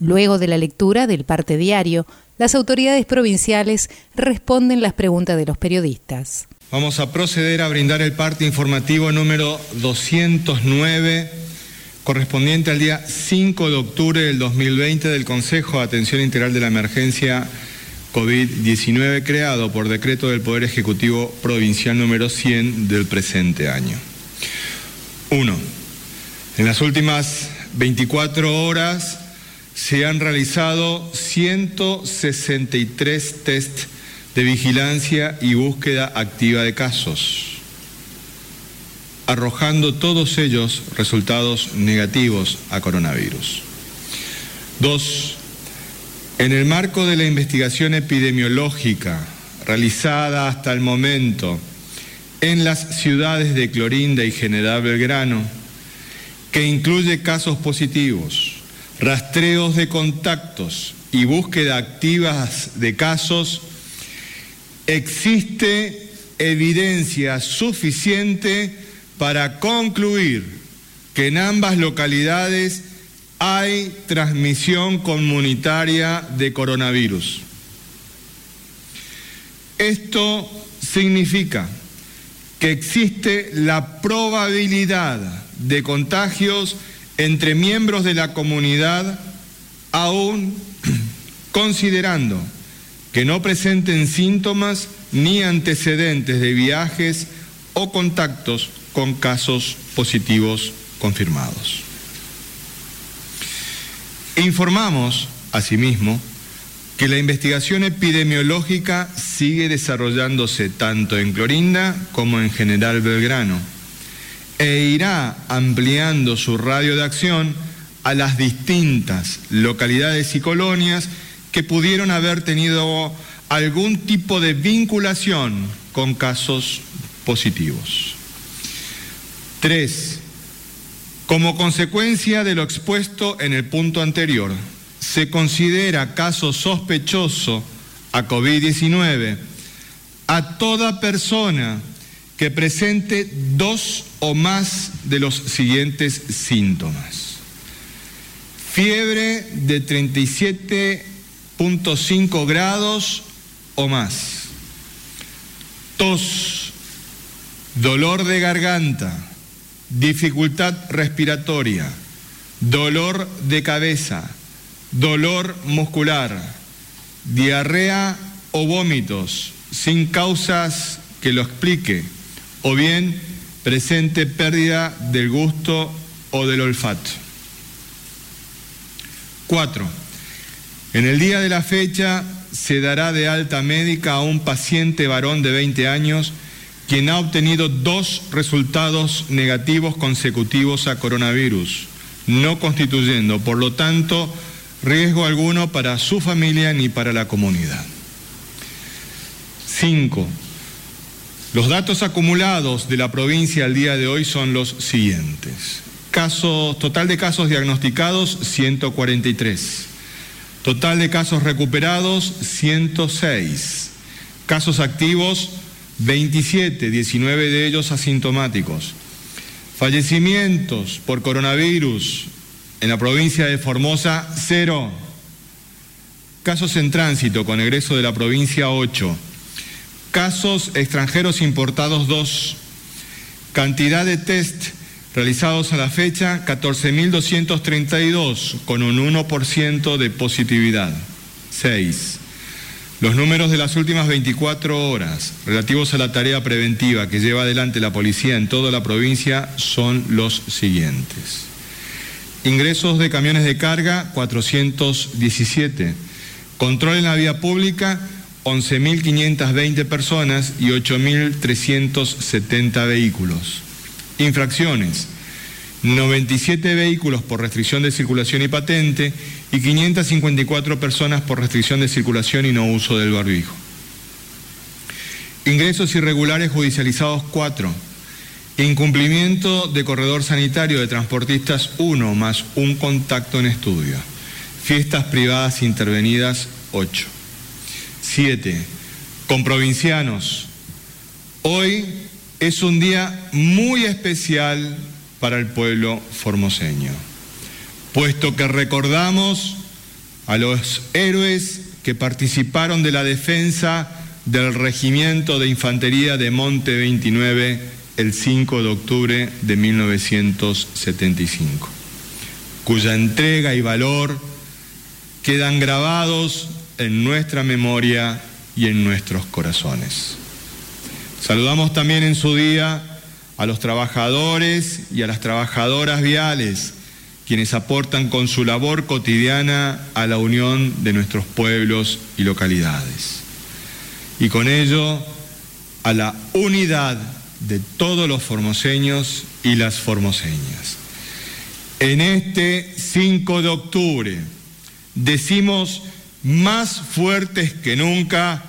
Luego de la lectura del parte diario, las autoridades provinciales responden las preguntas de los periodistas. Vamos a proceder a brindar el parte informativo número 209 correspondiente al día 5 de octubre del 2020 del Consejo de Atención Integral de la Emergencia COVID-19 creado por decreto del Poder Ejecutivo Provincial número 100 del presente año. 1. En las últimas 24 horas se han realizado 163 test de vigilancia y búsqueda activa de casos, arrojando todos ellos resultados negativos a coronavirus. Dos, en el marco de la investigación epidemiológica realizada hasta el momento en las ciudades de Clorinda y General Belgrano, que incluye casos positivos, rastreos de contactos y búsqueda activas de casos, existe evidencia suficiente para concluir que en ambas localidades hay transmisión comunitaria de coronavirus. Esto significa que existe la probabilidad de contagios entre miembros de la comunidad, aún considerando que no presenten síntomas ni antecedentes de viajes o contactos con casos positivos confirmados. Informamos, asimismo, que la investigación epidemiológica sigue desarrollándose tanto en Clorinda como en General Belgrano e irá ampliando su radio de acción a las distintas localidades y colonias que pudieron haber tenido algún tipo de vinculación con casos positivos. Tres, como consecuencia de lo expuesto en el punto anterior, se considera caso sospechoso a COVID-19 a toda persona que presente dos o más de los siguientes síntomas. Fiebre de 37.5 grados o más. Tos, dolor de garganta, dificultad respiratoria, dolor de cabeza, dolor muscular, diarrea o vómitos sin causas que lo explique o bien presente pérdida del gusto o del olfato. 4. En el día de la fecha se dará de alta médica a un paciente varón de 20 años quien ha obtenido dos resultados negativos consecutivos a coronavirus, no constituyendo, por lo tanto, riesgo alguno para su familia ni para la comunidad. 5. Los datos acumulados de la provincia al día de hoy son los siguientes. Total de casos diagnosticados, 143. Total de casos recuperados, 106. Casos activos, 27, 19 de ellos asintomáticos. Fallecimientos por coronavirus en la provincia de Formosa, 0. Casos en tránsito con egreso de la provincia, 8 Casos extranjeros importados 2. Cantidad de test realizados a la fecha 14.232 con un 1% de positividad. 6. Los números de las últimas 24 horas relativos a la tarea preventiva que lleva adelante la policía en toda la provincia son los siguientes. Ingresos de camiones de carga 417. Control en la vía pública 11.520 personas y 8.370 vehículos. Infracciones. 97 vehículos por restricción de circulación y patente y 554 personas por restricción de circulación y no uso del barbijo. Ingresos irregulares judicializados 4. Incumplimiento de corredor sanitario de transportistas 1 más un contacto en estudio. Fiestas privadas intervenidas 8. 7. Con provincianos. Hoy es un día muy especial para el pueblo formoseño, puesto que recordamos a los héroes que participaron de la defensa del Regimiento de Infantería de Monte 29 el 5 de octubre de 1975, cuya entrega y valor quedan grabados en nuestra memoria y en nuestros corazones. Saludamos también en su día a los trabajadores y a las trabajadoras viales, quienes aportan con su labor cotidiana a la unión de nuestros pueblos y localidades. Y con ello a la unidad de todos los formoseños y las formoseñas. En este 5 de octubre decimos más fuertes que nunca,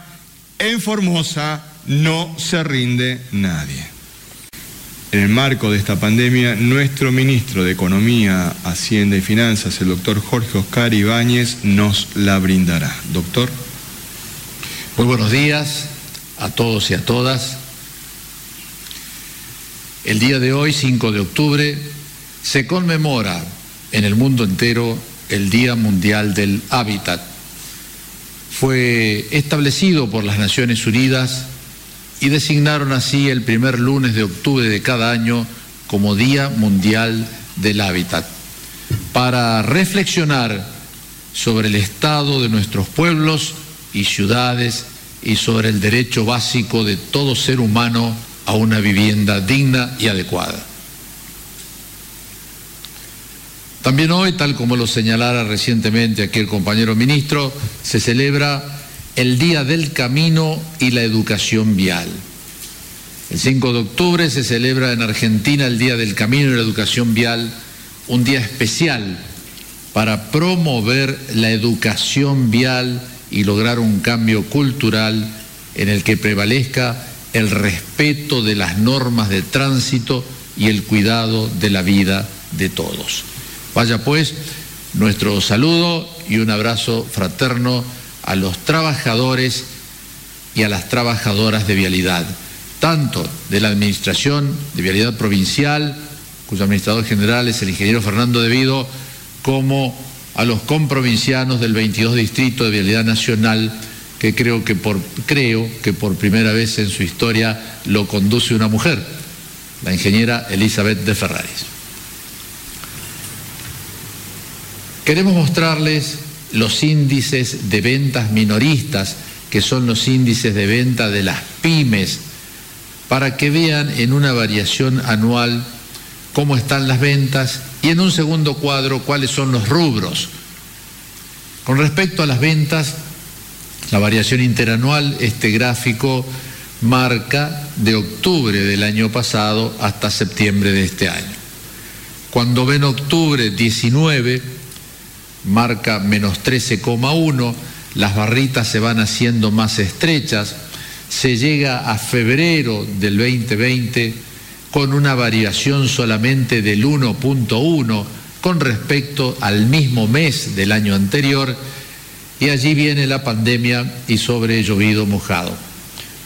en Formosa no se rinde nadie. En el marco de esta pandemia, nuestro ministro de Economía, Hacienda y Finanzas, el doctor Jorge Oscar Ibáñez, nos la brindará. Doctor. Muy buenos días a todos y a todas. El día de hoy, 5 de octubre, se conmemora en el mundo entero el Día Mundial del Hábitat. Fue establecido por las Naciones Unidas y designaron así el primer lunes de octubre de cada año como Día Mundial del Hábitat, para reflexionar sobre el estado de nuestros pueblos y ciudades y sobre el derecho básico de todo ser humano a una vivienda digna y adecuada. También hoy, tal como lo señalara recientemente aquí el compañero ministro, se celebra el Día del Camino y la Educación Vial. El 5 de octubre se celebra en Argentina el Día del Camino y la Educación Vial, un día especial para promover la educación vial y lograr un cambio cultural en el que prevalezca el respeto de las normas de tránsito y el cuidado de la vida de todos. Vaya pues nuestro saludo y un abrazo fraterno a los trabajadores y a las trabajadoras de vialidad, tanto de la Administración de Vialidad Provincial, cuyo administrador general es el ingeniero Fernando Devido, como a los comprovincianos del 22 Distrito de Vialidad Nacional, que creo que por, creo que por primera vez en su historia lo conduce una mujer, la ingeniera Elizabeth de Ferraris. Queremos mostrarles los índices de ventas minoristas, que son los índices de venta de las pymes, para que vean en una variación anual cómo están las ventas y en un segundo cuadro cuáles son los rubros. Con respecto a las ventas, la variación interanual, este gráfico marca de octubre del año pasado hasta septiembre de este año. Cuando ven octubre 19, marca menos 13,1, las barritas se van haciendo más estrechas, se llega a febrero del 2020 con una variación solamente del 1.1 con respecto al mismo mes del año anterior y allí viene la pandemia y sobre llovido mojado.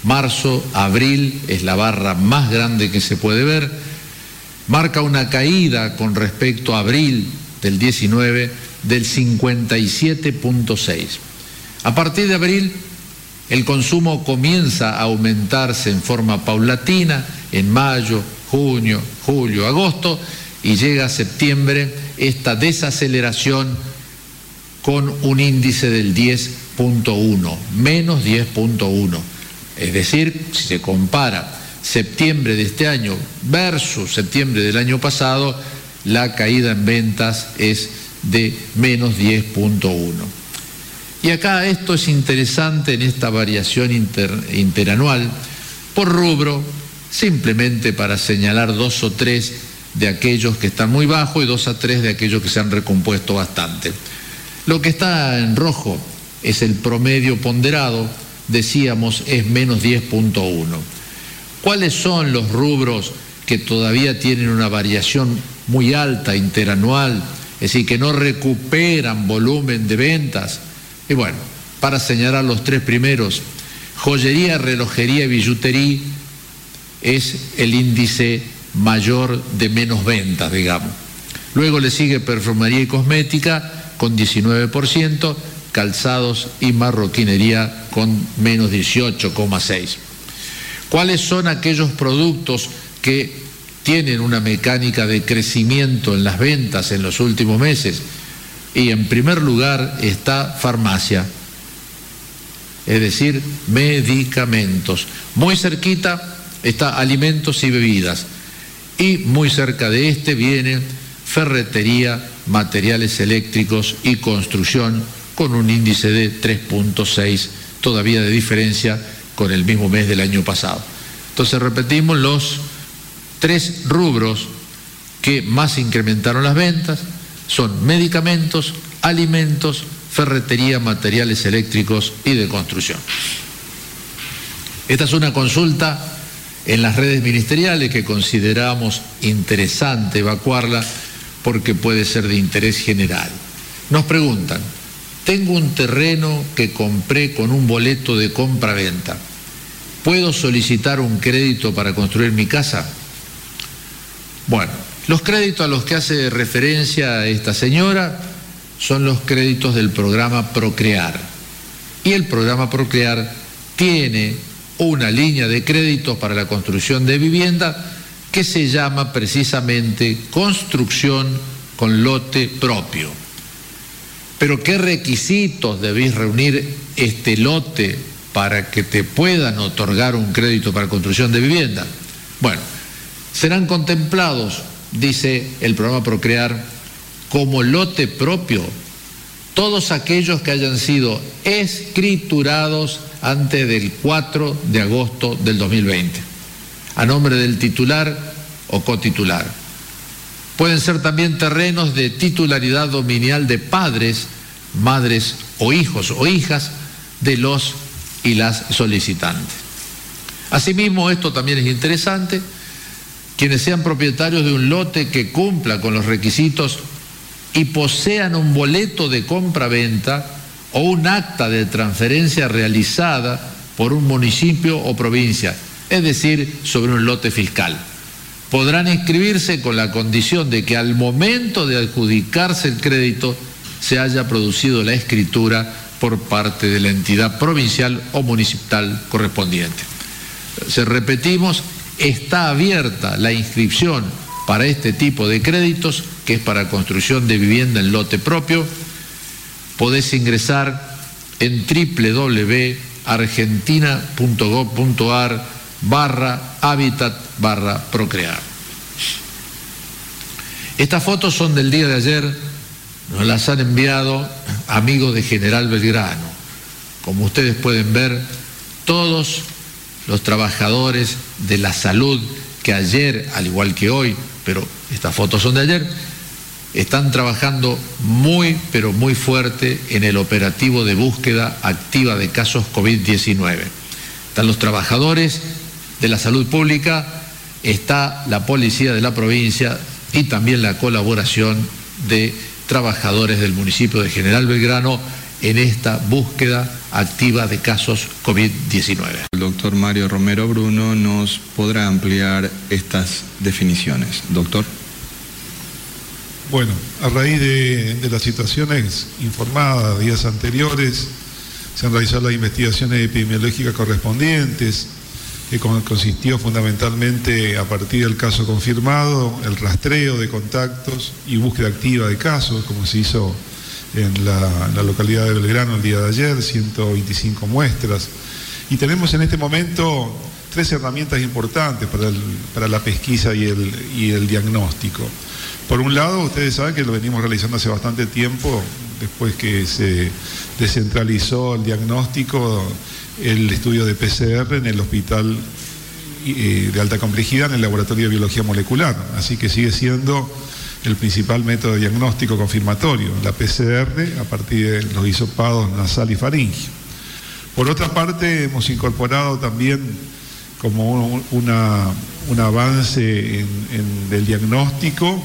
Marzo, abril es la barra más grande que se puede ver, marca una caída con respecto a abril del 19 del 57.6. A partir de abril, el consumo comienza a aumentarse en forma paulatina en mayo, junio, julio, agosto y llega a septiembre esta desaceleración con un índice del 10.1, menos 10.1. Es decir, si se compara septiembre de este año versus septiembre del año pasado, la caída en ventas es de menos 10.1. Y acá esto es interesante en esta variación interanual por rubro, simplemente para señalar dos o tres de aquellos que están muy bajos y dos a tres de aquellos que se han recompuesto bastante. Lo que está en rojo es el promedio ponderado decíamos, es menos 10.1. ¿Cuáles son los rubros que todavía tienen una variación muy alta interanual, es decir, que no recuperan volumen de ventas? Y bueno, para señalar los tres primeros, joyería, relojería y billutería es el índice mayor de menos ventas, digamos. Luego le sigue perfumería y cosmética con 19%, calzados y marroquinería con menos 18,6%. ¿Cuáles son aquellos productos que tienen una mecánica de crecimiento en las ventas en los últimos meses? Y en primer lugar está farmacia, es decir, medicamentos. Muy cerquita está alimentos y bebidas. Y muy cerca de este viene ferretería, materiales eléctricos y construcción con un índice de 3.6 todavía de diferencia con el mismo mes del año pasado. Entonces repetimos los tres rubros que más incrementaron las ventas son medicamentos, alimentos, ferretería, materiales eléctricos y de construcción. Esta es una consulta en las redes ministeriales que consideramos interesante evacuarla porque puede ser de interés general. Nos preguntan, tengo un terreno que compré con un boleto de compra-venta. ¿Puedo solicitar un crédito para construir mi casa? Bueno, los créditos a los que hace referencia esta señora son los créditos del programa Procrear. Y el programa Procrear tiene una línea de créditos para la construcción de vivienda que se llama precisamente construcción con lote propio. Pero ¿qué requisitos debéis reunir este lote para que te puedan otorgar un crédito para construcción de vivienda? Bueno, serán contemplados, dice el programa Procrear, como lote propio todos aquellos que hayan sido escriturados antes del 4 de agosto del 2020, a nombre del titular o cotitular. Pueden ser también terrenos de titularidad dominial de padres, madres o hijos o hijas de los y las solicitantes. Asimismo, esto también es interesante, quienes sean propietarios de un lote que cumpla con los requisitos y posean un boleto de compra-venta o un acta de transferencia realizada por un municipio o provincia, es decir, sobre un lote fiscal. Podrán inscribirse con la condición de que al momento de adjudicarse el crédito se haya producido la escritura por parte de la entidad provincial o municipal correspondiente. Se repetimos, está abierta la inscripción para este tipo de créditos, que es para construcción de vivienda en lote propio, podés ingresar en www.argentina.gov.ar barra hábitat barra procrear. Estas fotos son del día de ayer, nos las han enviado amigos de General Belgrano. Como ustedes pueden ver, todos los trabajadores de la salud que ayer, al igual que hoy, pero estas fotos son de ayer, están trabajando muy, pero muy fuerte en el operativo de búsqueda activa de casos COVID-19. Están los trabajadores de la salud pública, está la policía de la provincia y también la colaboración de trabajadores del municipio de General Belgrano en esta búsqueda activa de casos COVID-19. El doctor Mario Romero Bruno nos podrá ampliar estas definiciones. Doctor. Bueno, a raíz de, las situaciones informadas días anteriores, se han realizado las investigaciones epidemiológicas correspondientes, que consistió fundamentalmente a partir del caso confirmado, el rastreo de contactos y búsqueda activa de casos, como se hizo en la, localidad de Belgrano el día de ayer, 125 muestras. Y tenemos en este momento tres herramientas importantes para, la pesquisa y el diagnóstico. Por un lado, ustedes saben que lo venimos realizando hace bastante tiempo, después que se descentralizó el diagnóstico, el estudio de PCR en el hospital eh, de alta complejidad, en el laboratorio de biología molecular. Así que sigue siendo el principal método diagnóstico confirmatorio, la PCR a partir de los hisopados nasal y faringio. Por otra parte, hemos incorporado también como una, un avance en, del diagnóstico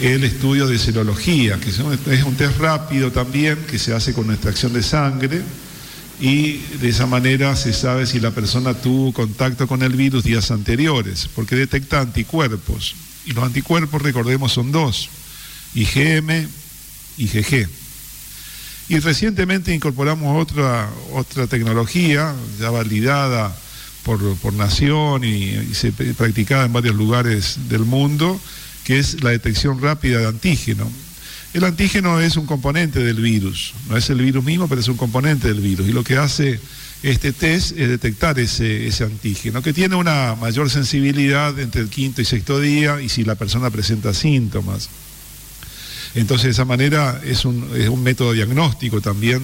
el estudio de serología, que es un test rápido también que se hace con extracción de sangre y de esa manera se sabe si la persona tuvo contacto con el virus días anteriores, porque detecta anticuerpos. Y los anticuerpos, recordemos, son dos, IgM y IgG. Y recientemente incorporamos otra, otra tecnología ya validada por, por nación y, practicada en varios lugares del mundo, que es la detección rápida de antígeno. El antígeno es un componente del virus, no es el virus mismo, pero es un componente del virus. Y lo que hace este test es detectar ese, ese, antígeno, que tiene una mayor sensibilidad entre el quinto y sexto día y si la persona presenta síntomas. Entonces, de esa manera es un, es un método diagnóstico también,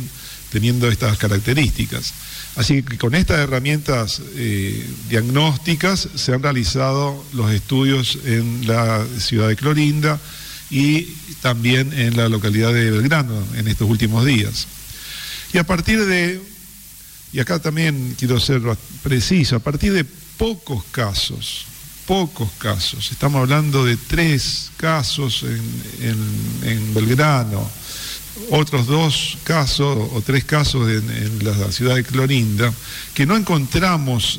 teniendo estas características. Así que con estas herramientas eh, diagnósticas se han realizado los estudios en la ciudad de Clorinda y también en la localidad de Belgrano en estos últimos días. Y a partir de, y acá también quiero ser preciso, a partir de pocos casos, pocos casos. Estamos hablando de tres casos en, Belgrano, otros dos casos o tres casos en, la ciudad de Clorinda, que no encontramos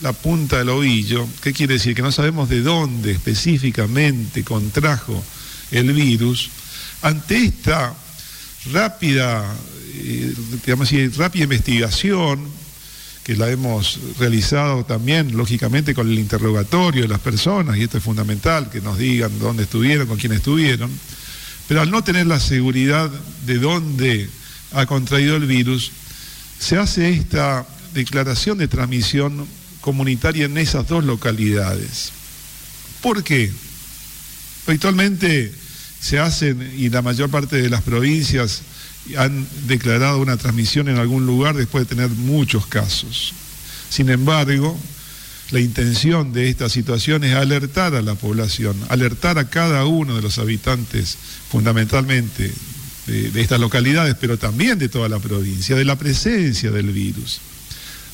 la punta del ovillo. ¿Qué quiere decir? Que no sabemos de dónde específicamente contrajo el virus. Ante esta rápida, digamos así, rápida investigación, que la hemos realizado también, lógicamente, con el interrogatorio de las personas, y esto es fundamental, que nos digan dónde estuvieron, con quién estuvieron, pero al no tener la seguridad de dónde ha contraído el virus, se hace esta declaración de transmisión comunitaria en esas dos localidades. ¿Por qué? Habitualmente se hacen, y la mayor parte de las provincias han declarado una transmisión en algún lugar después de tener muchos casos. Sin embargo, la intención de esta situación es alertar a la población, alertar a cada uno de los habitantes, fundamentalmente de, estas localidades, pero también de toda la provincia, de la presencia del virus.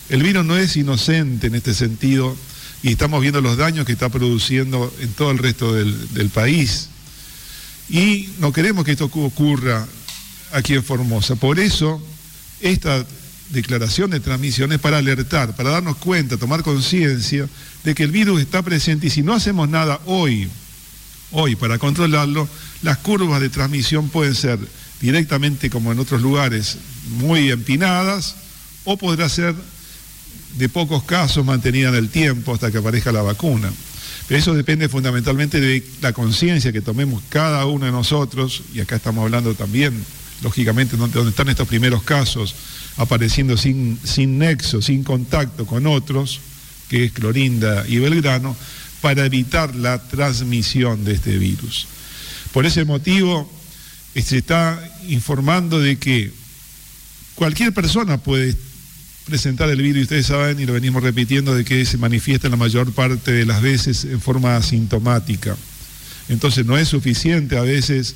El virus no es inocente en este sentido y estamos viendo los daños que está produciendo en todo el resto del, país. Y no queremos que esto ocurra aquí en Formosa. Por eso, esta declaración de transmisión es para alertar, para darnos cuenta, tomar conciencia de que el virus está presente y si no hacemos nada hoy, hoy para controlarlo, las curvas de transmisión pueden ser directamente como en otros lugares muy empinadas o podrá ser de pocos casos mantenida en el tiempo hasta que aparezca la vacuna. Pero eso depende fundamentalmente de la conciencia que tomemos cada uno de nosotros, y acá estamos hablando también lógicamente donde, están estos primeros casos apareciendo sin, sin nexo, sin contacto con otros, que es Clorinda y Belgrano, para evitar la transmisión de este virus. Por ese motivo, se está informando de que cualquier persona puede presentar el virus, y ustedes saben, y lo venimos repitiendo, de que se manifiesta la mayor parte de las veces en forma asintomática. Entonces no es suficiente a veces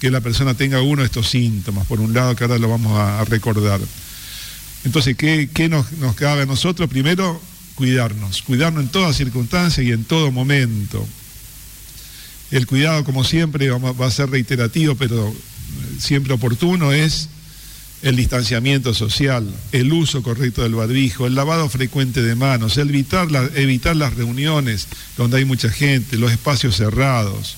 que la persona tenga uno de estos síntomas, por un lado, que ahora lo vamos a, recordar. Entonces, ¿qué, nos, nos, cabe a nosotros? Primero, cuidarnos, cuidarnos en todas circunstancias y en todo momento. El cuidado, como siempre, va a ser reiterativo, pero siempre oportuno, es el distanciamiento social, el uso correcto del barbijo, el lavado frecuente de manos, evitar, evitar las reuniones donde hay mucha gente, los espacios cerrados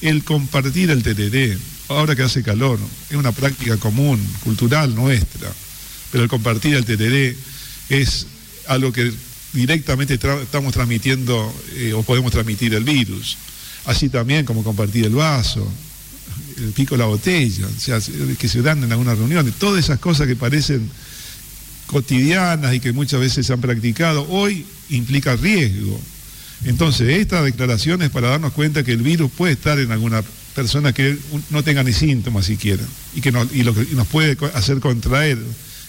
el compartir el tereré, ahora que hace calor, es una práctica común, cultural nuestra, pero el compartir el tereré es algo que directamente estamos transmitiendo eh, o podemos transmitir el virus. Así también como compartir el vaso, el pico de la botella, que se dan en algunas reuniones, todas esas cosas que parecen cotidianas y que muchas veces se han practicado, hoy implica riesgo. Entonces, esta declaración es para darnos cuenta que el virus puede estar en alguna persona que no tenga ni síntomas siquiera y que y lo que nos puede hacer contraer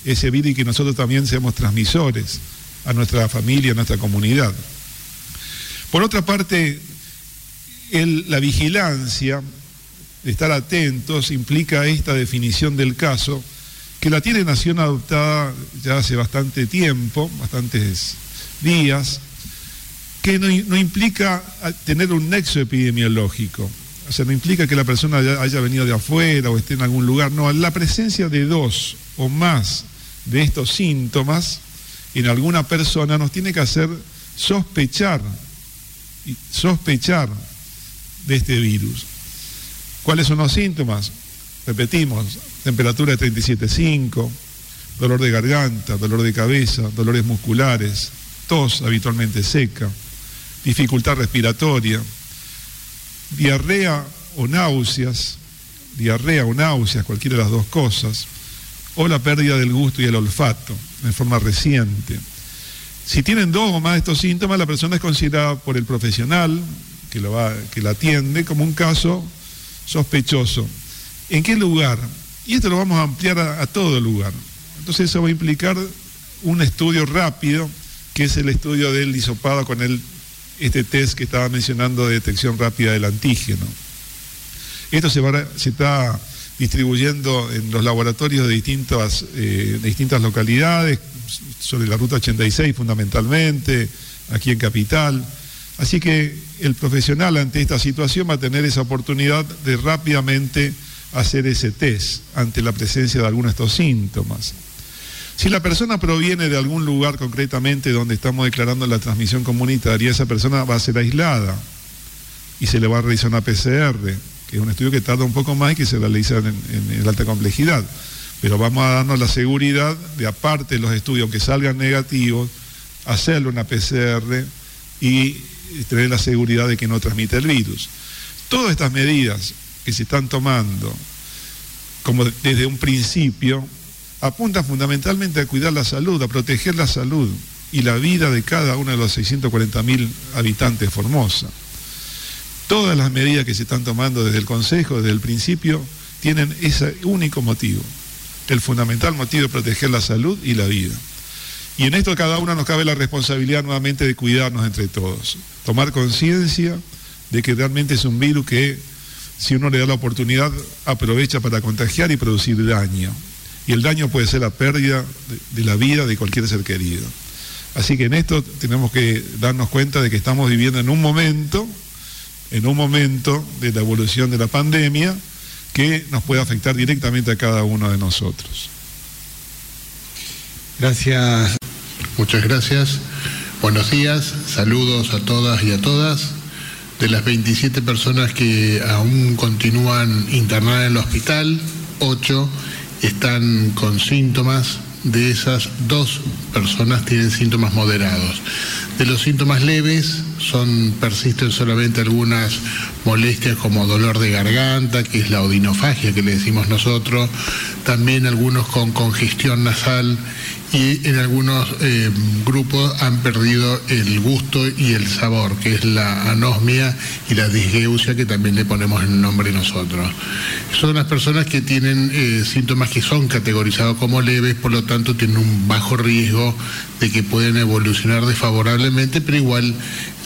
ese virus y que nosotros también seamos transmisores a nuestra familia, a nuestra comunidad. Por otra parte, la vigilancia, estar atentos, implica esta definición del caso que la tiene Nación adoptada ya hace bastante tiempo, bastantes días, que no, implica tener un nexo epidemiológico. O sea, no implica que la persona haya, venido de afuera o esté en algún lugar. No, la presencia de dos o más de estos síntomas en alguna persona nos tiene que hacer sospechar, sospechar de este virus. ¿Cuáles son los síntomas? Repetimos, temperatura de 37,5, dolor de garganta, dolor de cabeza, dolores musculares, tos habitualmente seca, dificultad respiratoria, diarrea o náuseas, diarrea o náuseas, cualquiera de las dos cosas, o la pérdida del gusto y el olfato en forma reciente. Si tienen dos o más de estos síntomas, la persona es considerada por el profesional que, lo va, que la atiende como un caso sospechoso. ¿En qué lugar? Y esto lo vamos a ampliar a, a todo lugar. Entonces eso va a implicar un estudio rápido, que es el estudio del hisopado con el este test que estaba mencionando de detección rápida del antígeno. Esto se, se está distribuyendo en los laboratorios de distintas, eh, de distintas localidades, sobre la ruta 86 fundamentalmente, aquí en Capital. Así que el profesional ante esta situación va a tener esa oportunidad de rápidamente hacer ese test ante la presencia de algunos de estos síntomas. Si la persona proviene de algún lugar concretamente donde estamos declarando la transmisión comunitaria, esa persona va a ser aislada y se le va a realizar una PCR, que es un estudio que tarda un poco más y que se realiza en, en, alta complejidad. Pero vamos a darnos la seguridad de, aparte de los estudios, que salgan negativos, hacerle una PCR y tener la seguridad de que no transmite el virus. Todas estas medidas que se están tomando, como desde un principio, apunta fundamentalmente a cuidar la salud, a proteger la salud y la vida de cada uno de los 640.000 habitantes de Formosa. Todas las medidas que se están tomando desde el Consejo, desde el principio, tienen ese único motivo, el fundamental motivo de proteger la salud y la vida. Y en esto cada uno nos cabe la responsabilidad nuevamente de cuidarnos entre todos, tomar conciencia de que realmente es un virus que si uno le da la oportunidad aprovecha para contagiar y producir daño y el daño puede ser la pérdida de, la vida de cualquier ser querido. Así que en esto tenemos que darnos cuenta de que estamos viviendo en un momento, en un momento de la evolución de la pandemia que nos puede afectar directamente a cada uno de nosotros. Gracias. Muchas gracias. Buenos días, saludos a todas y a todas. De las 27 personas que aún continúan internadas en el hospital, 8 están con síntomas, de esas dos personas tienen síntomas moderados. De los síntomas leves son persisten solamente algunas molestias como dolor de garganta, que es la odinofagia que le decimos nosotros, también algunos con congestión nasal y en algunos eh, grupos han perdido el gusto y el sabor, que es la anosmia y la disgeusia, que también le ponemos el nombre nosotros. Son las personas que tienen eh, síntomas que son categorizados como leves, por lo tanto tienen un bajo riesgo de que pueden evolucionar desfavorablemente, pero igual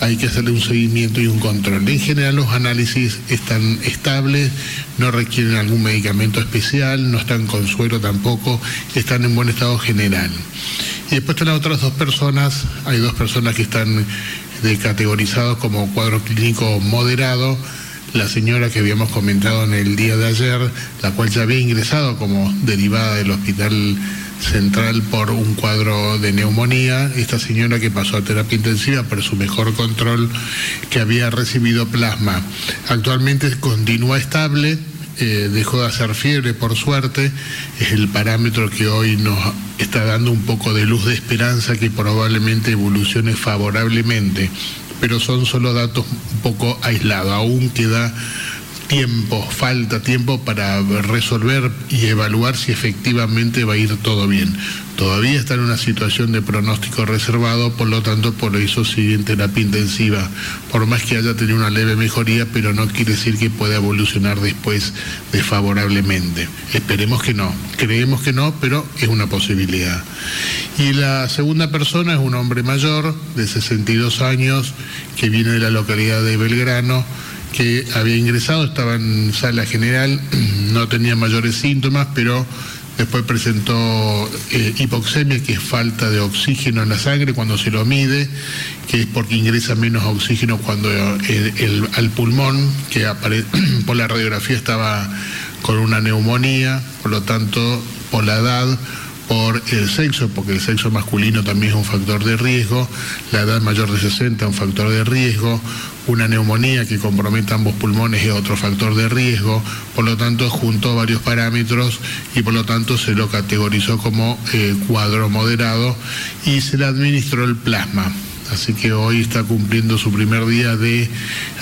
hay que hacerle un seguimiento y un control. En general los análisis están estables, no requieren algún medicamento especial, no están con suero tampoco, están en buen estado general. Y después están las otras dos personas, hay dos personas que están categorizados como cuadro clínico moderado, la señora que habíamos comentado en el día de ayer, la cual ya había ingresado como derivada del hospital central por un cuadro de neumonía, esta señora que pasó a terapia intensiva por su mejor control que había recibido plasma. Actualmente continúa estable, eh, dejó de hacer fiebre por suerte, es el parámetro que hoy nos está dando un poco de luz de esperanza que probablemente evolucione favorablemente, pero son solo datos un poco aislados, aún queda tiempo, falta tiempo para resolver y evaluar si efectivamente va a ir todo bien. Todavía está en una situación de pronóstico reservado, por lo tanto por eso sigue en terapia intensiva, por más que haya tenido una leve mejoría, pero no quiere decir que pueda evolucionar después desfavorablemente. Esperemos que no, creemos que no, pero es una posibilidad. Y la segunda persona es un hombre mayor de 62 años que viene de la localidad de Belgrano, que había ingresado, estaba en sala general, no tenía mayores síntomas, pero después presentó eh, hipoxemia, que es falta de oxígeno en la sangre cuando se lo mide, que es porque ingresa menos oxígeno cuando el, al pulmón, que por la radiografía estaba con una neumonía, por lo tanto, por la edad, por el sexo, porque el sexo masculino también es un factor de riesgo, la edad mayor de 60 es un factor de riesgo, una neumonía que comprometa ambos pulmones es otro factor de riesgo, por lo tanto juntó varios parámetros y por lo tanto se lo categorizó como eh, cuadro moderado y se le administró el plasma. Así que hoy está cumpliendo su primer día de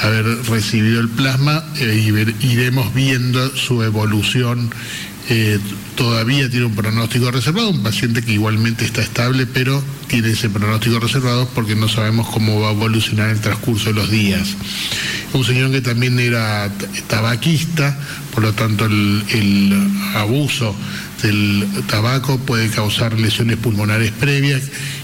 haber recibido el plasma eh, y iremos viendo su evolución eh, todavía tiene un pronóstico reservado, un paciente que igualmente está estable, pero tiene ese pronóstico reservado porque no sabemos cómo va a evolucionar el transcurso de los días. Un señor que también era tabaquista, por lo tanto el, el abuso del tabaco puede causar lesiones pulmonares previas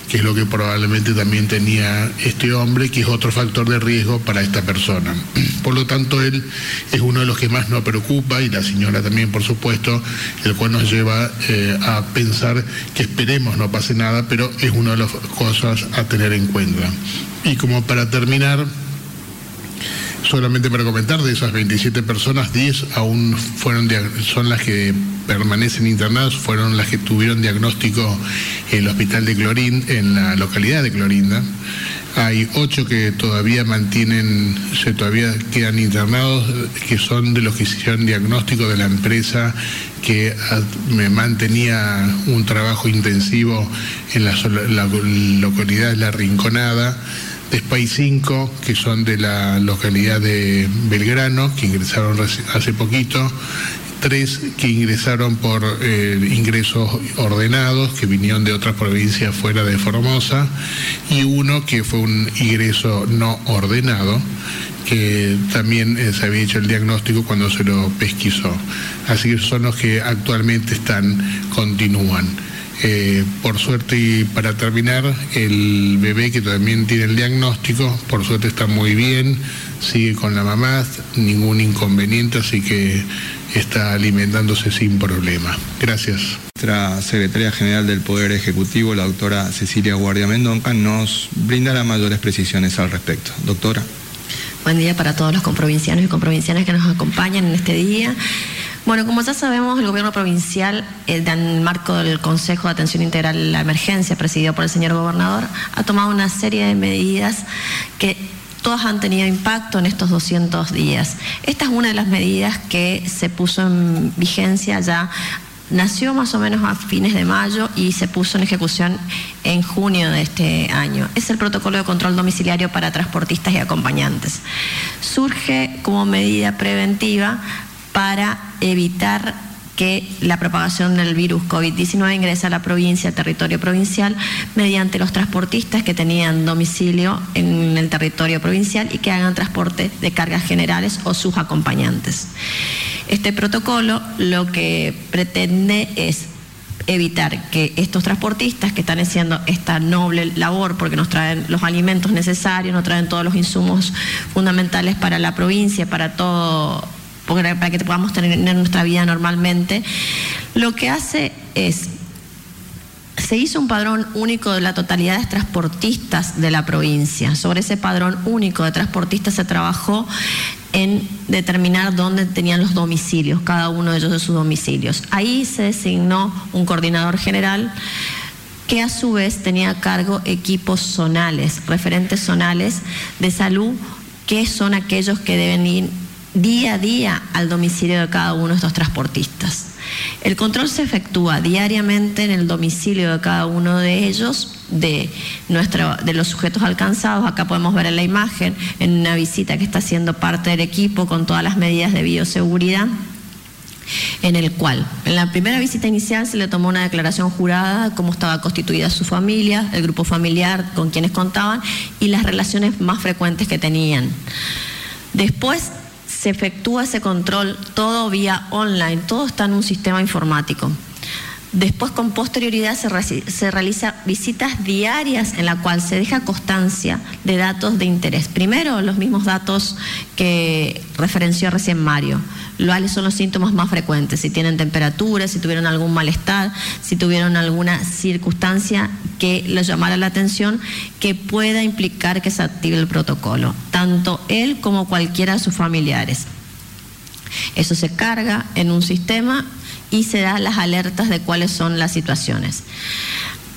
que es lo que probablemente también tenía este hombre, que es otro factor de riesgo para esta persona. Por lo tanto, él es uno de los que más nos preocupa y la señora también, por supuesto, el cual nos lleva eh, a pensar que esperemos no pase nada, pero es una de las cosas a tener en cuenta. Y como para terminar, solamente para comentar, de esas 27 personas, 10 aún fueron son las que permanecen internadas fueron las que tuvieron diagnóstico en el hospital de Clorín, en la localidad de Clorinda. Hay ocho que todavía mantienen, se todavía quedan internados, que son de los que hicieron diagnóstico de la empresa que me mantenía un trabajo intensivo en la, localidad de La Rinconada. Después hay cinco que son de la localidad de Belgrano, que ingresaron hace poquito, tres que ingresaron por eh, ingresos ordenados, que vinieron de otras provincias fuera de Formosa, y uno que fue un ingreso no ordenado, que también eh, se había hecho el diagnóstico cuando se lo pesquisó. Así que son los que actualmente están, continúan. Eh, por suerte y para terminar, el bebé que también tiene el diagnóstico, por suerte está muy bien, sigue con la mamá, ningún inconveniente, así que está alimentándose sin problema. Gracias. Nuestra secretaria general del Poder Ejecutivo, la doctora Cecilia Guardia Mendonca, nos brindará mayores precisiones al respecto. Doctora. Buen día para todos los comprovincianos y comprovincianas que nos acompañan en este día. Bueno, como ya sabemos, el gobierno provincial, eh, en el marco del Consejo de Atención Integral a la Emergencia, presidido por el señor gobernador, ha tomado una serie de medidas que todas han tenido impacto en estos 200 días. Esta es una de las medidas que se puso en vigencia ya nació más o menos a fines de mayo y se puso en ejecución en junio de este año. Es el protocolo de control domiciliario para transportistas y acompañantes. Surge como medida preventiva para evitar que la propagación del virus COVID-19 ingresa a la provincia, territorio provincial, mediante los transportistas que tenían domicilio en el territorio provincial y que hagan transporte de cargas generales o sus acompañantes. Este protocolo lo que pretende es evitar que estos transportistas que están haciendo esta noble labor, porque nos traen los alimentos necesarios, nos traen todos los insumos fundamentales para la provincia, para todo para que podamos tener nuestra vida normalmente, lo que hace es se hizo un padrón único de la totalidad de transportistas de la provincia. Sobre ese padrón único de transportistas se trabajó en determinar dónde tenían los domicilios, cada uno de ellos de sus domicilios. Ahí se designó un coordinador general que a su vez tenía a cargo equipos zonales, referentes zonales de salud, que son aquellos que deben ir día a día al domicilio de cada uno de estos transportistas. El control se efectúa diariamente en el domicilio de cada uno de ellos, de, de los sujetos alcanzados. Acá podemos ver en la imagen, en una visita que está haciendo parte del equipo con todas las medidas de bioseguridad en el cual en la primera visita inicial se le tomó una declaración jurada, cómo estaba constituida su familia, el grupo familiar con quienes contaban y las relaciones más frecuentes que tenían. Después se efectúa ese control todo vía online, todo está en un sistema informático. Después, con posterioridad, se, se realiza visitas diarias en la cual se deja constancia de datos de interés. Primero, los mismos datos que referenció recién Mario. ¿Cuáles son los síntomas más frecuentes? Si tienen temperatura, si tuvieron algún malestar, si tuvieron alguna circunstancia que les llamara la atención que pueda implicar que se active el protocolo, tanto él como cualquiera de sus familiares. Eso se carga en un sistema y se da las alertas de cuáles son las situaciones.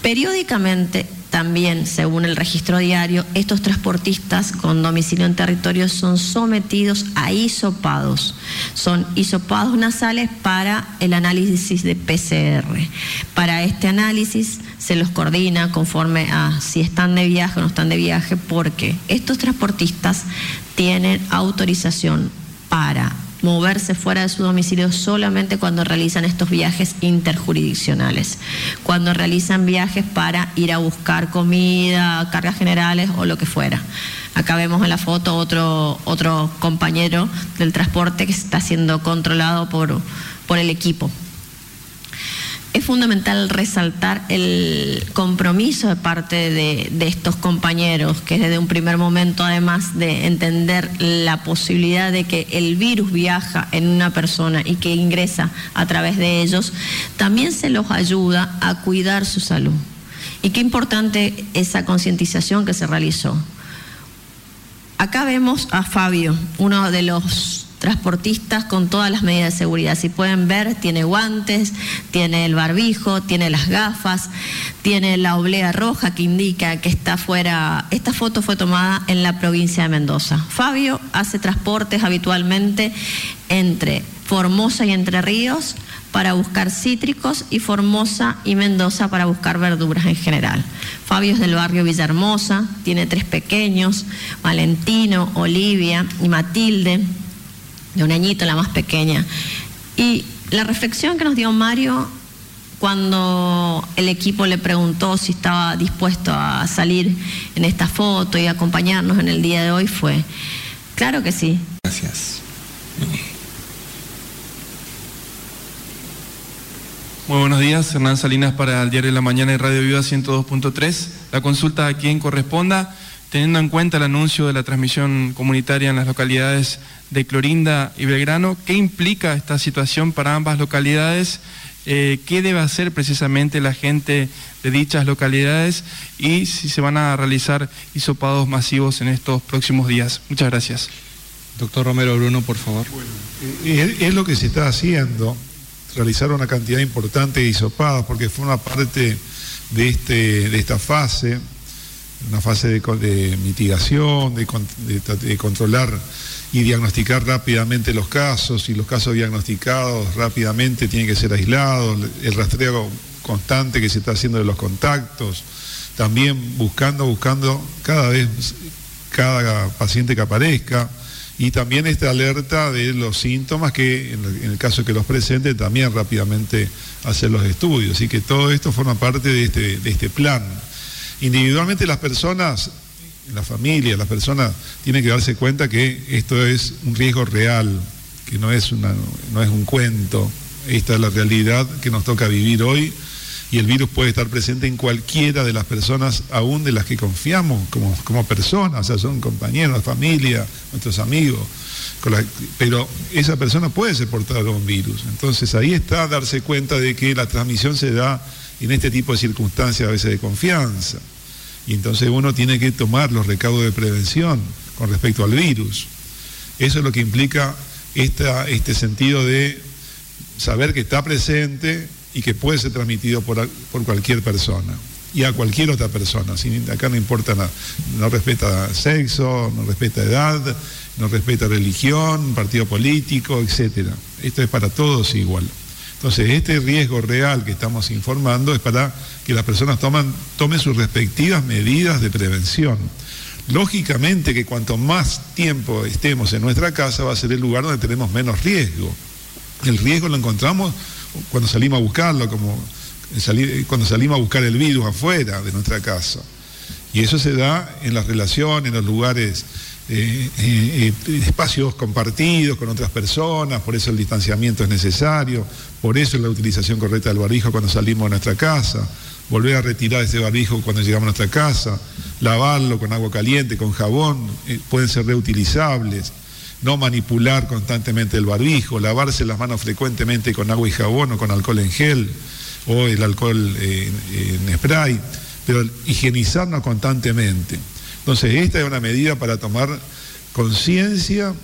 Periódicamente también, según el registro diario, estos transportistas con domicilio en territorio son sometidos a hisopados. Son hisopados nasales para el análisis de PCR. Para este análisis se los coordina conforme a si están de viaje o no están de viaje, porque estos transportistas tienen autorización para moverse fuera de su domicilio solamente cuando realizan estos viajes interjurisdiccionales, cuando realizan viajes para ir a buscar comida, cargas generales o lo que fuera. Acá vemos en la foto otro, otro compañero del transporte que está siendo controlado por, por el equipo es fundamental resaltar el compromiso de parte de, estos compañeros, que desde un primer momento, además de entender la posibilidad de que el virus viaja en una persona y que ingresa a través de ellos, también se los ayuda a cuidar su salud. Y qué importante esa concientización que se realizó. Acá vemos a Fabio, uno de los transportistas con todas las medidas de seguridad. Si pueden ver, tiene guantes, tiene el barbijo, tiene las gafas, tiene la oblea roja que indica que está fuera. Esta foto fue tomada en la provincia de Mendoza. Fabio hace transportes habitualmente entre Formosa y Entre Ríos para buscar cítricos y Formosa y Mendoza para buscar verduras en general. Fabio es del barrio Villahermosa, tiene tres pequeños, Valentino, Olivia y Matilde de un añito, la más pequeña. Y la reflexión que nos dio Mario cuando el equipo le preguntó si estaba dispuesto a salir en esta foto y acompañarnos en el día de hoy fue, claro que sí. Gracias. Muy buenos días, Hernán Salinas para el Diario de la Mañana y Radio Viva 102.3. La consulta a quien corresponda, teniendo en cuenta el anuncio de la transmisión comunitaria en las localidades de Clorinda y Belgrano. ¿Qué implica esta situación para ambas localidades? Eh, ¿Qué debe hacer precisamente la gente de dichas localidades? Y si se van a realizar hisopados masivos en estos próximos días. Muchas gracias. Doctor Romero Bruno, por favor. Eh, es, lo que se está haciendo, realizar una cantidad importante de hisopados, porque forma parte de, este, de esta fase, una fase de, mitigación, de, controlar y diagnosticar rápidamente los casos y los casos diagnosticados rápidamente tienen que ser aislados, el rastreo constante que se está haciendo de los contactos, también buscando, buscando cada vez cada paciente que aparezca y también esta alerta de los síntomas que en el caso que los presenten también rápidamente hacer los estudios. Así que todo esto forma parte de este, de este plan. Individualmente las personas la familia, las personas tienen que darse cuenta que esto es un riesgo real, que no es, una, no es un cuento. Esta es la realidad que nos toca vivir hoy y el virus puede estar presente en cualquiera de las personas, aún de las que confiamos como, como personas, o sea, son compañeros, familia, nuestros amigos. pero esa persona puede ser portadora de un virus. Entonces ahí está darse cuenta de que la transmisión se da en este tipo de circunstancias a veces de confianza y entonces uno tiene que tomar los recaudos de prevención con respecto al virus. Eso es lo que implica este sentido de saber que está presente y que puede ser transmitido por, cualquier persona y a cualquier otra persona. acá no importa nada. No respeta sexo, no respeta edad, no respeta religión, partido político, etc. Esto es para todos igual. Entonces, este riesgo real que estamos informando es para que las personas tomen sus respectivas medidas de prevención. Lógicamente que cuanto más tiempo estemos en nuestra casa va a ser el lugar donde tenemos menos riesgo. El riesgo lo encontramos cuando salimos a buscarlo, como cuando salimos a buscar el virus afuera de nuestra casa. Y eso se da en las relaciones, en los lugares, eh, eh, eh, espacios compartidos con otras personas, por eso el distanciamiento es necesario, por eso la utilización correcta del barbijo cuando salimos de nuestra casa, volver a retirar ese barbijo cuando llegamos a nuestra casa, lavarlo con agua caliente, con jabón, pueden ser reutilizables no manipular constantemente el barbijo, lavarse las manos frecuentemente con agua y jabón o con alcohol en gel o el alcohol en spray, pero higienizarnos constantemente. Entonces, esta es una medida para tomar conciencia,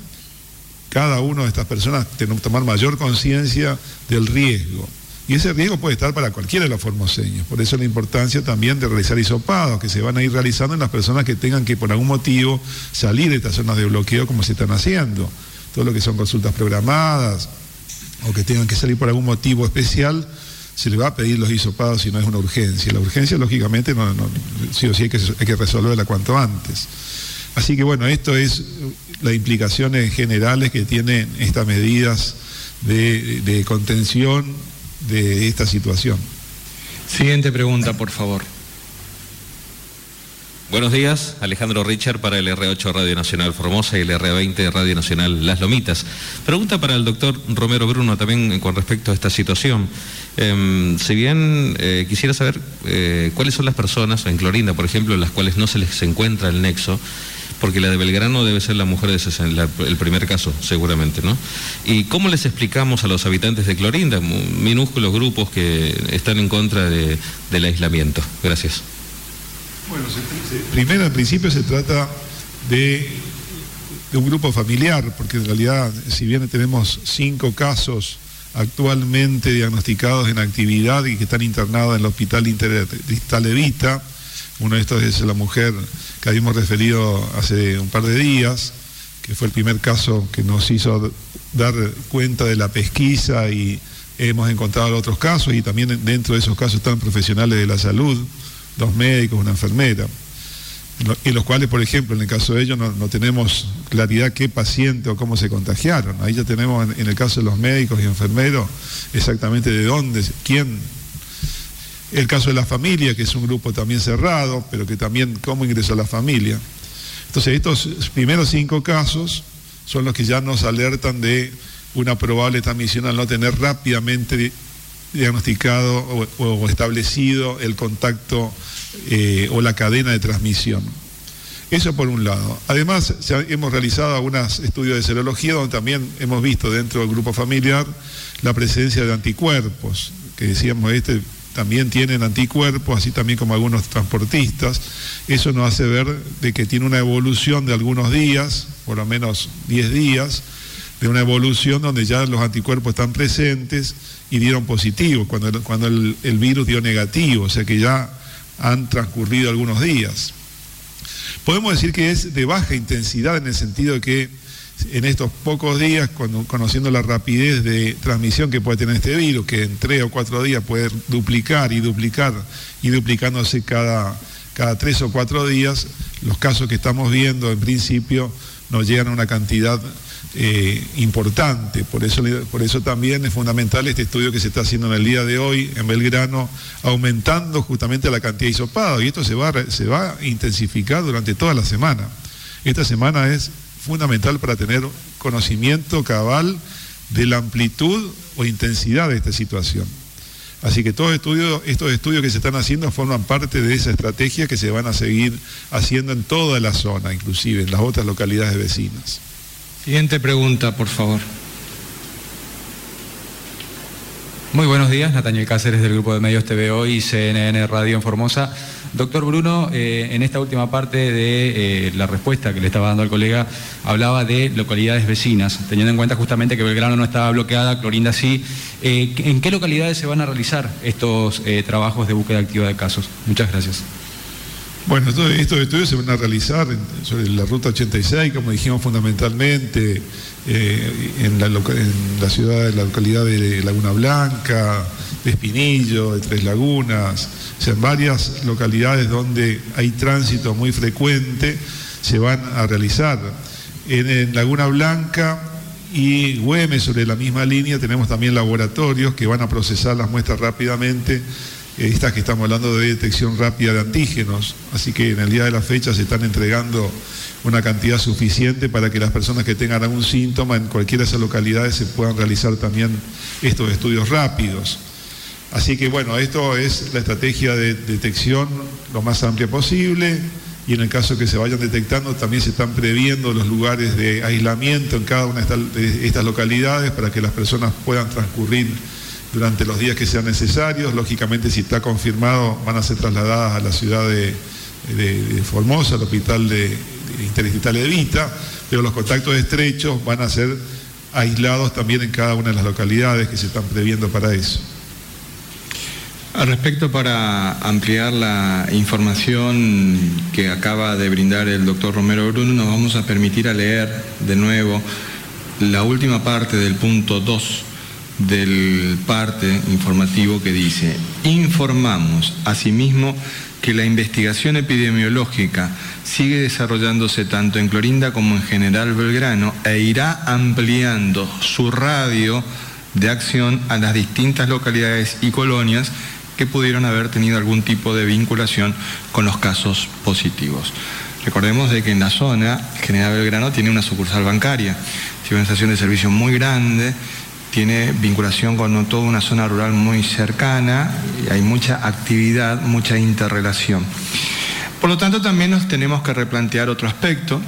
cada una de estas personas tomar mayor conciencia del riesgo. Y ese riesgo puede estar para cualquiera de los formoseños. Por eso la importancia también de realizar hisopados, que se van a ir realizando en las personas que tengan que por algún motivo salir de estas zonas de bloqueo como se están haciendo. Todo lo que son consultas programadas o que tengan que salir por algún motivo especial, se le va a pedir los hisopados si no es una urgencia. La urgencia, lógicamente, sí o sí hay que, hay que resolverla cuanto antes. Así que bueno, esto es las implicaciones generales que tienen estas medidas de contención de esta situación. Siguiente pregunta, por favor. Buenos días, Alejandro Richard para el R8 Radio Nacional Formosa y el R20 Radio Nacional Las Lomitas. Pregunta para el doctor Romero Bruno también con respecto a esta situación. Em, si bien eh, quisiera saber eh, cuáles son las personas, en Clorinda por ejemplo, en las cuales no se les encuentra el nexo, porque la de Belgrano debe ser la mujer de 60, el primer caso, seguramente, ¿no? ¿Y cómo les explicamos a los habitantes de Clorinda, minúsculos grupos que están en contra del aislamiento? Gracias. Bueno, primero, en principio se trata de, un grupo familiar, porque en realidad, si bien tenemos cinco casos actualmente diagnosticados en actividad y que están internados en el Hospital Intertalevita, uno de estos es la mujer que habíamos referido hace un par de días, que fue el primer caso que nos hizo dar cuenta de la pesquisa y hemos encontrado otros casos y también dentro de esos casos están profesionales de la salud, dos médicos, una enfermera, en los cuales, por ejemplo, en el caso de ellos no, tenemos claridad qué paciente o cómo se contagiaron. Ahí ya tenemos en, en el caso de los médicos y enfermeros exactamente de dónde, quién el caso de la familia, que es un grupo también cerrado, pero que también cómo ingresó la familia. Entonces, estos primeros cinco casos son los que ya nos alertan de una probable transmisión al no tener rápidamente diagnosticado o, establecido el contacto eh, o la cadena de transmisión. Eso por un lado. Además, hemos realizado algunos estudios de serología donde también hemos visto dentro del grupo familiar la presencia de anticuerpos, que decíamos, este también tienen anticuerpos, así también como algunos transportistas. Eso nos hace ver de que tiene una evolución de algunos días, por lo menos 10 días, de una evolución donde ya los anticuerpos están presentes y dieron positivo, cuando, cuando el, el virus dio negativo, o sea que ya han transcurrido algunos días. Podemos decir que es de baja intensidad en el sentido de que en estos pocos días, conociendo la rapidez de transmisión que puede tener este virus, que en tres o cuatro días puede duplicar y duplicar y duplicándose cada, cada tres o cuatro días, los casos que estamos viendo en principio nos llegan a una cantidad eh, importante. Por eso, por eso también es fundamental este estudio que se está haciendo en el día de hoy en Belgrano, aumentando justamente la cantidad de hisopados. Y esto se va, se va a intensificar durante toda la semana. Esta semana es fundamental para tener conocimiento cabal de la amplitud o intensidad de esta situación. Así que todos estos estudios que se están haciendo forman parte de esa estrategia que se van a seguir haciendo en toda la zona, inclusive en las otras localidades vecinas. Siguiente pregunta, por favor. Muy buenos días, Nathaniel Cáceres del Grupo de Medios TVO y CNN Radio en Formosa. Doctor Bruno, eh, en esta última parte de eh, la respuesta que le estaba dando al colega, hablaba de localidades vecinas, teniendo en cuenta justamente que Belgrano no estaba bloqueada, Clorinda sí. Eh, ¿En qué localidades se van a realizar estos trabajos de búsqueda activa de casos? Muchas gracias. Bueno, estos estudios se van a realizar sobre la ruta 86, como dijimos fundamentalmente, en, la, en la ciudad, de la localidad de Laguna Blanca, de Espinillo, de Tres Lagunas, o sea, en varias localidades donde hay tránsito muy frecuente se van a realizar. En, Laguna Blanca y Güemes, sobre la misma línea, tenemos también laboratorios que van a procesar las muestras rápidamente estas que estamos hablando de detección rápida de antígenos. Así que en el día de la fecha se están entregando una cantidad suficiente para que las personas que tengan algún síntoma en cualquiera de esas localidades se puedan realizar también estos estudios rápidos. Así que bueno, esto es la estrategia de detección lo más amplia posible y en el caso que se vayan detectando también se están previendo los lugares de aislamiento en cada una de estas localidades para que las personas puedan transcurrir durante los días que sean necesarios. Lógicamente, si está confirmado, van a ser trasladadas a la ciudad de, Formosa, al hospital de, interdistrital de Vita, pero los contactos estrechos van a ser aislados también en cada una de las localidades que se están previendo para eso. Al respecto, para ampliar la información que acaba de brindar el doctor Romero Bruno, nos vamos a permitir a leer de nuevo la última parte del punto 2 del parte informativo que dice, informamos asimismo que la investigación epidemiológica sigue desarrollándose tanto en Clorinda como en General Belgrano e irá ampliando su radio de acción a las distintas localidades y colonias que pudieron haber tenido algún tipo de vinculación con los casos positivos. Recordemos de que en la zona, General Belgrano tiene una sucursal bancaria, tiene una estación de servicio muy grande, tiene vinculación con toda una zona rural muy cercana, y hay mucha actividad, mucha interrelación. Por lo tanto, también nos tenemos que replantear otro aspecto,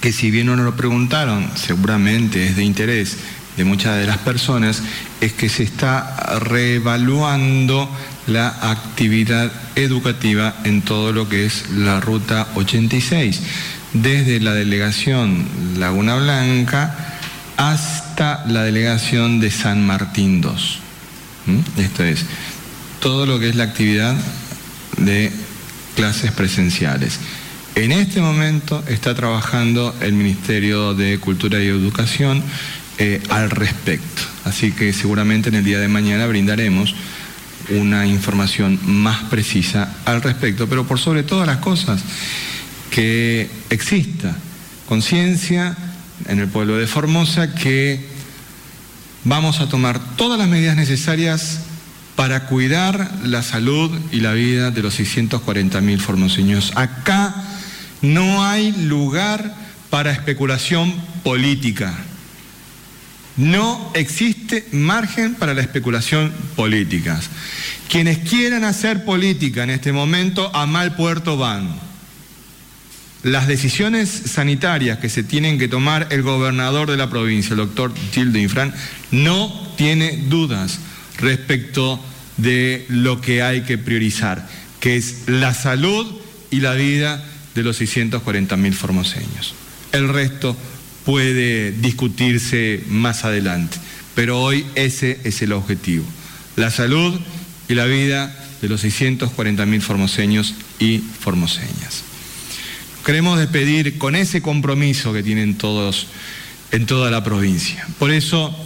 que si bien no nos lo preguntaron, seguramente es de interés de muchas de las personas es que se está reevaluando la actividad educativa en todo lo que es la ruta 86, desde la delegación Laguna Blanca hasta la delegación de San Martín II. Esto es, todo lo que es la actividad de clases presenciales. En este momento está trabajando el Ministerio de Cultura y Educación eh, al respecto. Así que seguramente en el día de mañana brindaremos una información más precisa al respecto, pero por sobre todas las cosas, que exista conciencia en el pueblo de Formosa que vamos a tomar todas las medidas necesarias para cuidar la salud y la vida de los 640.000 formoseños. Acá no hay lugar para especulación política. No existe margen para la especulación política. Quienes quieran hacer política en este momento a mal puerto van. Las decisiones sanitarias que se tienen que tomar el gobernador de la provincia, el doctor Tilde Infran, no tiene dudas respecto de lo que hay que priorizar, que es la salud y la vida de los 640 mil formoseños. El resto puede discutirse más adelante. Pero hoy ese es el objetivo. La salud y la vida de los 640.000 formoseños y formoseñas. Queremos despedir con ese compromiso que tienen todos en toda la provincia. Por eso